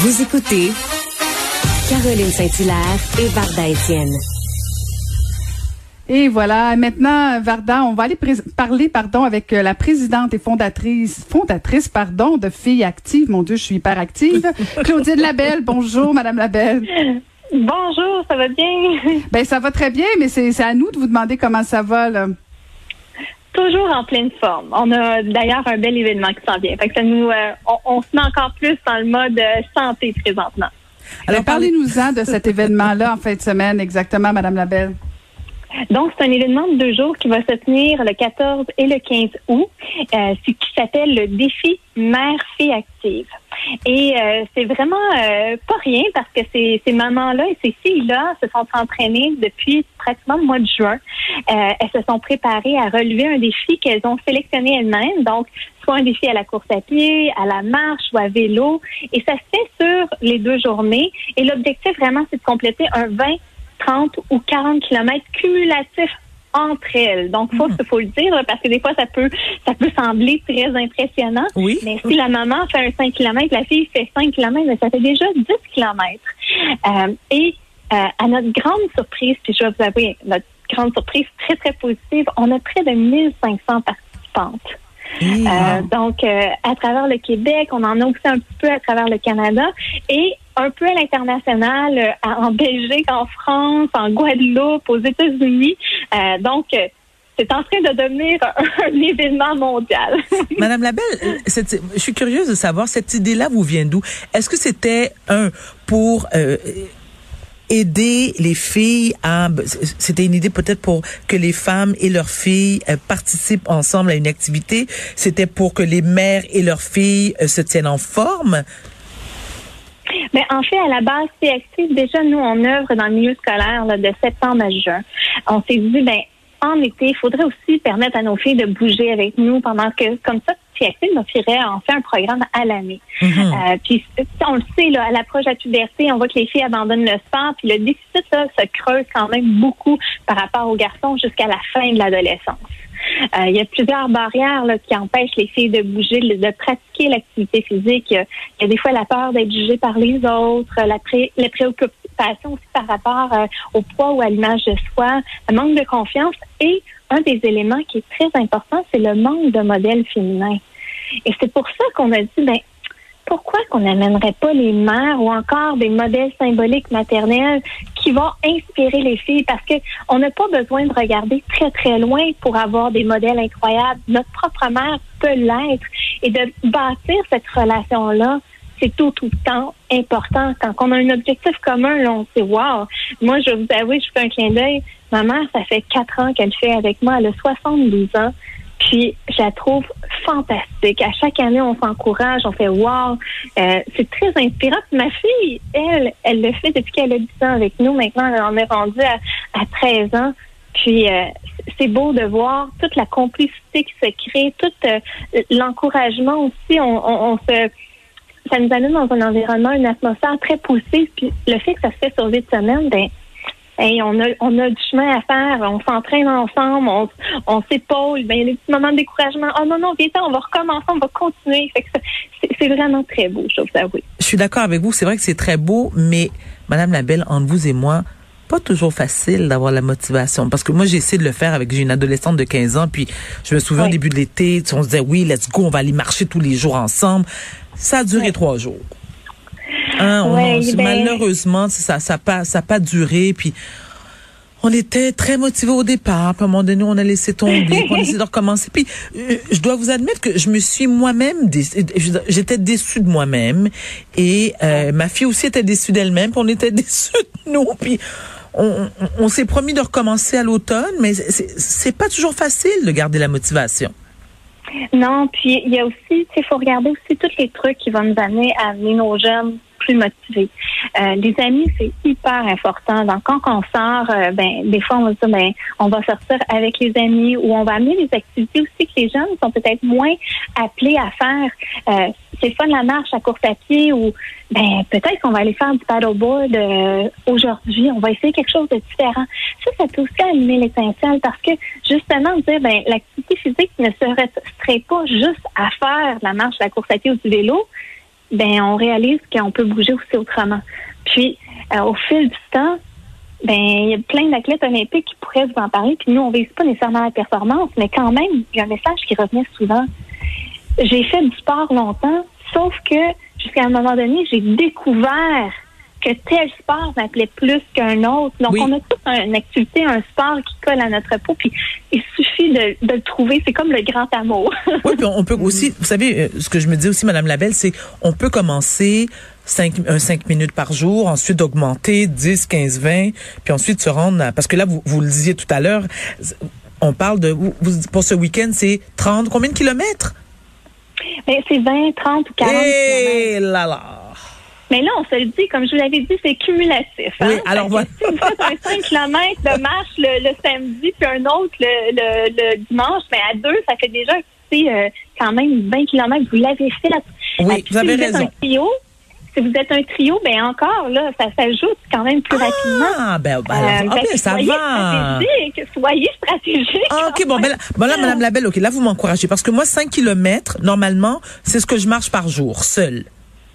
Vous écoutez Caroline Saint-Hilaire et Varda Étienne. Et voilà, maintenant, Varda, on va aller parler, pardon, avec euh, la présidente et fondatrice, fondatrice, pardon, de Filles Actives. Mon Dieu, je suis hyper active. Claudine Labelle, bonjour, Madame Labelle. Bonjour, ça va bien? Ben, ça va très bien, mais c'est c'est à nous de vous demander comment ça va, là. Toujours en pleine forme. On a d'ailleurs un bel événement qui s'en vient. Fait que ça nous, euh, on, on se met encore plus dans le mode euh, santé présentement. Alors, parlez-nous-en de cet événement-là en fin de semaine, exactement, Madame Labelle. Donc, c'est un événement de deux jours qui va se tenir le 14 et le 15 août, euh, ce qui s'appelle le défi Mère-Fille Active. Et euh, c'est vraiment euh, pas rien parce que ces, ces mamans-là et ces filles-là se sont entraînées depuis pratiquement le mois de juin. Euh, elles se sont préparées à relever un défi qu'elles ont sélectionné elles-mêmes. Donc, soit un défi à la course à pied, à la marche ou à vélo. Et ça se fait sur les deux journées. Et l'objectif vraiment, c'est de compléter un 20 30 ou 40 kilomètres cumulatifs entre elles. Donc, faut, faut le dire, parce que des fois, ça peut, ça peut sembler très impressionnant. Oui. Mais si la maman fait un 5 km, la fille fait 5 km, mais ça fait déjà 10 km. Euh, et euh, à notre grande surprise, puis je vais vous avouer, notre grande surprise très, très positive, on a près de 1500 participantes. Euh, donc, euh, à travers le Québec, on en a aussi un petit peu à travers le Canada et un peu à l'international, euh, en Belgique, en France, en Guadeloupe, aux États-Unis. Donc, c'est en train de devenir un, événement mondial. Madame Labelle, cette- je suis curieuse de savoir, cette idée-là vous vient d'où? Est-ce que c'était, un, pour euh, aider les filles à... C'était une idée peut-être pour que les femmes et leurs filles euh, participent ensemble à une activité? C'était pour que les mères et leurs filles euh, se tiennent en forme? Mais en fait, à la base, c'est actif. Déjà, nous, on œuvre dans le milieu scolaire là, de septembre à juin. On s'est dit, ben, en été, il faudrait aussi permettre à nos filles de bouger avec nous pendant que, comme ça, actif, nos filles en fait un programme à l'année. Euh, puis, on le sait, là, à l'approche de la puberté, on voit que les filles abandonnent le sport, puis le déficit là, se creuse quand même beaucoup par rapport aux garçons jusqu'à la fin de l'adolescence. Euh, il y a plusieurs barrières là, qui empêchent les filles de bouger, de, pratiquer l'activité physique. Il y, a, il y a des fois la peur d'être jugée par les autres, la, pré, la préoccupation aussi par rapport euh, au poids ou à l'image de soi, le manque de confiance et un des éléments qui est très important, c'est le manque de modèles féminins. Et c'est pour ça qu'on a dit, ben, pourquoi qu'on n'amènerait pas les mères ou encore des modèles symboliques maternels qui vont inspirer les filles? Parce que on n'a pas besoin de regarder très très loin pour avoir des modèles incroyables. Notre propre mère peut l'être et de bâtir cette relation là. C'est tout temps important. Quand on a un objectif commun, on sait, wow. Moi, je vous avouer, je fais un clin d'œil. Ma mère, ça fait quatre ans qu'elle fait avec moi. Elle a 72 ans. Puis je la trouve fantastique. À chaque année, on s'encourage, on fait wow. Euh, c'est très inspirant. Ma fille, elle, elle le fait depuis qu'elle a 10 ans avec nous. Maintenant, elle en est rendue à, à 13 ans. Puis euh, c'est beau de voir toute la complicité qui se crée, tout euh, l'encouragement aussi. On, on, on se ça nous amène dans un environnement, une atmosphère très positive. Puis le fait que ça se fait sur huit semaines, ben on a on a du chemin à faire, on s'entraîne ensemble, on, s'épaule, ben, il y a des petits moments de découragement. Oh non, non, viens on va recommencer, on va continuer. C'est vraiment très beau, je vous avoue. Je suis d'accord avec vous, c'est vrai que c'est très beau, mais Madame Labelle, entre vous et moi, pas toujours facile d'avoir la motivation. Parce que moi, j'ai essayé de le faire avec, j'ai une adolescente de 15 ans, puis je me souviens Oui. au début de l'été, on se disait, oui, let's go, on va aller marcher tous les jours ensemble. Ça a duré trois jours. Hein, on- Ouais, on- ben- malheureusement, ça ça a pas ça pas duré puis on était très motivés au départ, puis à un moment donné, on a laissé tomber, puis on a essayé de recommencer. Puis, euh, je dois vous admettre que je me suis moi-même, dé- je- j'étais déçue de moi-même, et euh, ma fille aussi était déçue d'elle-même, puis on était déçus de nous, puis on, s'est promis de recommencer à l'automne, mais c'est c'est pas toujours facile de garder la motivation. Non, puis il y a aussi, il faut regarder aussi tous les trucs qui vont nous amener à amener nos jeunes plus motivés. Euh, les amis, c'est hyper important. Donc, quand on sort, euh, ben, des fois, on va se dire, ben, on va sortir avec les amis ou on va amener des activités aussi que les jeunes sont peut-être moins appelés à faire. Euh, c'est fun la marche à courte à pied ou ben peut-être qu'on va aller faire du paddleboard euh, aujourd'hui. On va essayer quelque chose de différent. Ça, ça peut aussi allumer l'étincelle parce que justement dire ben l'activité physique ne serait pas juste à faire la marche, la course à pied ou du vélo. Ben on réalise qu'on peut bouger aussi autrement. Puis euh, au fil du temps, ben il y a plein d'athlètes olympiques qui pourraient vous en parler. Puis nous on vise pas nécessairement la performance, mais quand même il y a un message qui revenait souvent j'ai fait du sport longtemps, sauf que jusqu'à un moment donné, j'ai découvert que tel sport m'appelait plus qu'un autre. Donc, on a toute une activité, un sport qui colle à notre peau, puis il suffit de, le trouver. C'est comme le grand amour. oui, puis on peut aussi, vous savez, euh, ce que je me dis aussi, Madame Labelle, c'est on peut commencer 5, 5 minutes par jour, ensuite augmenter 10, 15, 20, puis ensuite se rendre parce que là, vous, vous le disiez tout à l'heure, on parle de, pour ce week-end, c'est 30, combien de kilomètres? Ben, c'est 20, 30 ou 40 Et là là. Mais là, on se le dit, comme je vous l'avais dit, c'est cumulatif. Hein? Oui, alors voilà. Si vous faites un 5 km de marche le, samedi, puis un autre le, le, dimanche, mais à deux, ça fait déjà euh, quand même 20 km. Vous l'avez fait. Là. Oui, vous avez raison. un trio, si vous êtes un trio, ben encore, là, ça s'ajoute quand même plus rapidement. Ah, ben, ben, alors, euh, ah, ben, ça soyez va. Stratégique, soyez stratégique. Ah, OK, bon, ben, bon, là, Madame Labelle, OK, là, vous m'encouragez. Parce que moi, 5 kilomètres, normalement, c'est ce que je marche par jour, seul.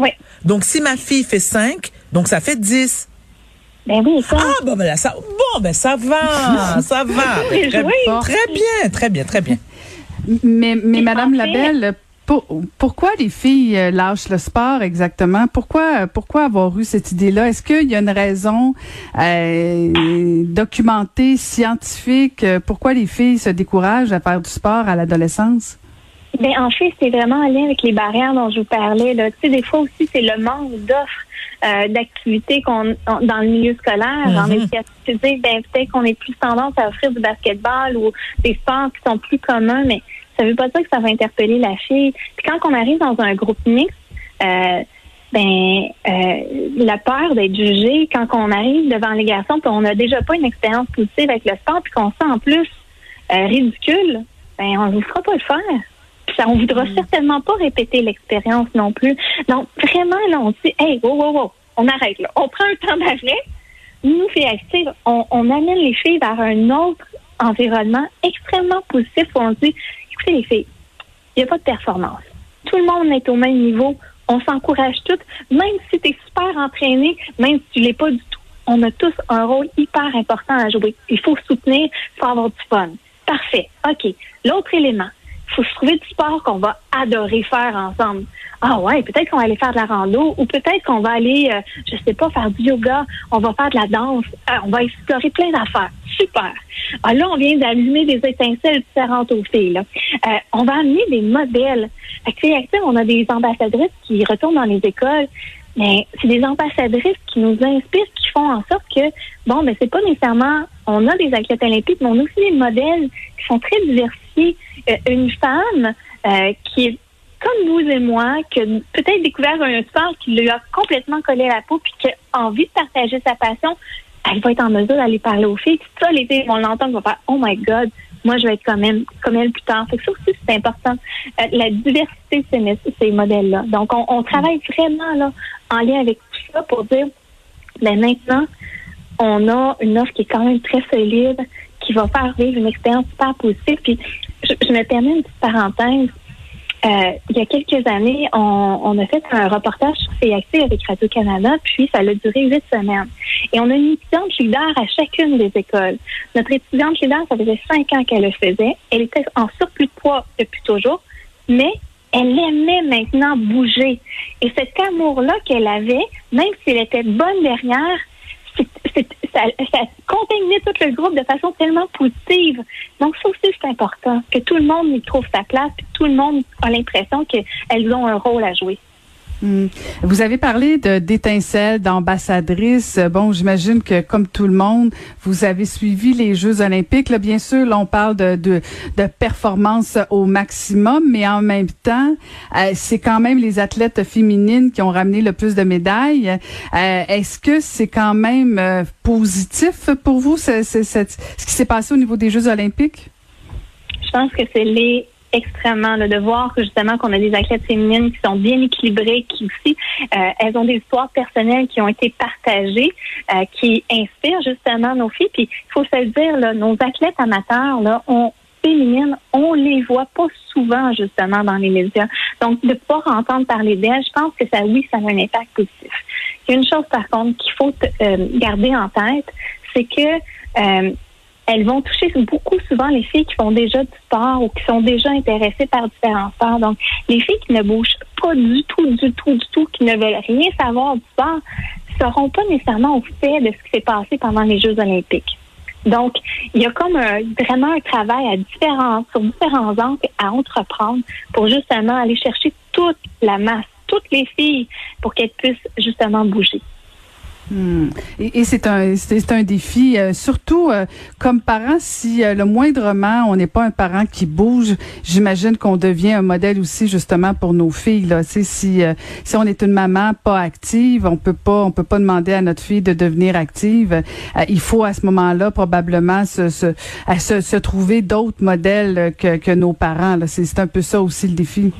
Oui. Donc, si ma fille fait 5, donc ça fait 10. Ben oui, ça. Ah, bon, ben là, ça, bon, ben, ça va, ça va. Ben, très, très, bien, très bien, très bien. Mais, mais Madame Labelle, pourquoi les filles euh, lâchent le sport exactement? Pourquoi, pourquoi avoir eu cette idée-là? Est-ce qu'il y a une raison euh, documentée, scientifique? Euh, pourquoi les filles se découragent à faire du sport à l'adolescence? Ben en fait, c'est vraiment en lien avec les barrières dont je vous parlais. Là. Tu sais, des fois aussi, c'est le manque d'offres euh, d'activités qu'on dans le milieu scolaire, dans les physique. Ben peut-être qu'on est plus tendance à offrir du basketball ou des sports qui sont plus communs, mais ça veut pas dire que ça va interpeller la fille. Puis quand on arrive dans un groupe mixte, euh, ben euh, la peur d'être jugé quand on arrive devant les garçons, puis on n'a déjà pas une expérience positive avec le sport, puis qu'on se sent en plus euh, ridicule, ben on ne vous fera pas le faire. Puis ça, on voudra mm. certainement pas répéter l'expérience non plus. Donc vraiment là, on dit, hey, wow, wow, wow, on arrête là, on prend un temps d'arrêt. Nous, actives, on, on amène les filles vers un autre environnement extrêmement positif où on dit écoutez les filles, il n'y a pas de performance. Tout le monde est au même niveau. On s'encourage toutes. Même si tu es super entraîné, même si tu l'es pas du tout, on a tous un rôle hyper important à jouer. Il faut soutenir, il faut avoir du fun. Parfait. OK. L'autre élément, faut se trouver du sport qu'on va adorer faire ensemble. Ah ouais, peut-être qu'on va aller faire de la rando ou peut-être qu'on va aller, euh, je sais pas, faire du yoga, on va faire de la danse, euh, on va explorer plein d'affaires. Super. Ah, là, on vient d'allumer des étincelles différentes aux filles. Là. Euh, on va amener des modèles. Actuellement, on a des ambassadrices qui retournent dans les écoles. Mais c'est des ambassadrices qui nous inspirent, qui font en sorte que, bon, mais c'est pas nécessairement, on a des athlètes olympiques, mais on a aussi des modèles qui sont très diversifiés. Euh, une femme euh, qui est comme vous et moi, qui a peut-être découvert un sport qui lui a complètement collé la peau, puis qui a envie de partager sa passion, elle va être en mesure d'aller parler aux filles. ça, les filles vont l'entendre, vont faire Oh my God, moi je vais être comme elle, comme elle plus tard. Fait que ça aussi, c'est important. Euh, la diversité ces, ces modèles-là. Donc, on, travaille vraiment là en lien avec tout ça pour dire ben maintenant, on a une offre qui est quand même très solide, qui va faire vivre une expérience super positive. Puis je, je me permets une petite parenthèse. Euh, il y a quelques années, on, a fait un reportage sur CAC avec Radio-Canada, puis ça a duré huit semaines. Et on a une étudiante leader à chacune des écoles. Notre étudiante leader, ça faisait cinq ans qu'elle le faisait. Elle était en surplus de poids depuis toujours, mais elle aimait maintenant bouger. Et cet amour-là qu'elle avait, même si elle était bonne derrière, ça, ça contaminait tout le groupe de façon tellement positive. Donc, ça aussi, c'est important, que tout le monde y trouve sa place, puis tout le monde a l'impression qu'elles ont un rôle à jouer. Hmm. Vous avez parlé d'étincelles, d'ambassadrices. Bon, j'imagine que comme tout le monde, vous avez suivi les Jeux olympiques. Bien sûr, là, on parle de, de, de performance au maximum, mais en même temps, euh, c'est quand même les athlètes féminines qui ont ramené le plus de médailles. Euh, Est-ce que c'est quand même euh, positif pour vous, ce, ce, ce, ce qui s'est passé au niveau des Jeux olympiques? Je pense que c'est les extrêmement là, de voir que justement qu'on a des athlètes féminines qui sont bien équilibrées, qui aussi euh, elles ont des histoires personnelles qui ont été partagées, euh, qui inspirent justement nos filles. Puis il faut se dire, là, nos athlètes amateurs, là, on féminines, on les voit pas souvent justement dans les médias. Donc de pouvoir entendre parler d'elles, je pense que ça, oui, ça a un impact positif. Il y a une chose par contre qu'il faut euh, garder en tête, c'est que euh, elles vont toucher beaucoup souvent les filles qui font déjà du sport ou qui sont déjà intéressées par différents sports. Donc, les filles qui ne bougent pas du tout, du tout, du tout, qui ne veulent rien savoir du sport, seront pas nécessairement au fait de ce qui s'est passé pendant les Jeux olympiques. Donc, il y a comme vraiment un travail à différents, sur différents angles à entreprendre pour justement aller chercher toute la masse, toutes les filles, pour qu'elles puissent justement bouger. Hmm. Et, et c'est un c'est un défi, euh, surtout euh, comme parent, si euh, le moindrement on n'est pas un parent qui bouge, j'imagine qu'on devient un modèle aussi justement pour nos filles. Là, tu sais, si si on est une maman pas active, on peut pas on peut pas demander à notre fille de devenir active. il faut à ce moment-là probablement se se, se, se trouver d'autres modèles que que nos parents. C'est un peu ça aussi le défi.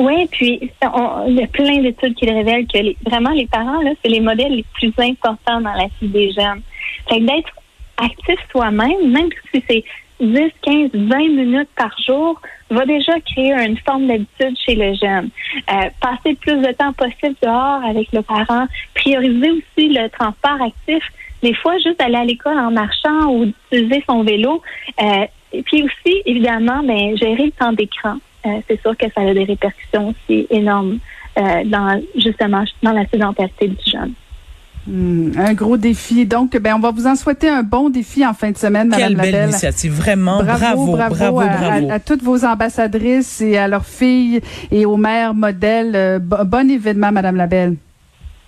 Oui, puis on, il y a plein d'études qui révèlent que les, vraiment les parents, là, c'est les modèles les plus importants dans la vie des jeunes. Fait que d'être actif soi-même, même si c'est 10, 15, 20 minutes par jour, va déjà créer une forme d'habitude chez le jeune. Euh, passer le plus de temps possible dehors avec le parent, prioriser aussi le transport actif. Des fois, juste aller à l'école en marchant ou utiliser son vélo. Euh, et puis aussi, évidemment, ben, gérer le temps d'écran. Euh, c'est sûr que ça a des répercussions aussi énormes euh, dans justement dans la sédentarité du jeune. Hmm, un gros défi. Donc, ben, on va vous en souhaiter un bon défi en fin de semaine, Madame Quelle Labelle. belle initiative, vraiment. Bravo, bravo, bravo, à, bravo. à- à toutes vos ambassadrices et à leurs filles et aux mères modèles. Euh, bo- bon événement, Madame Labelle.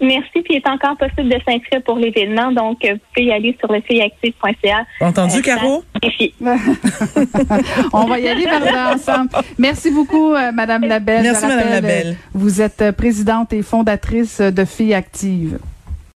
Merci. Puis il est encore possible de s'inscrire pour l'événement. Donc, euh, vous pouvez y aller sur le filles-actives.ca. Entendu, Euh, Caro? On va y aller vers là ensemble. Merci beaucoup, euh, Madame Labelle. Merci, Madame Labelle. euh, Vous êtes présidente et fondatrice de Filles Actives.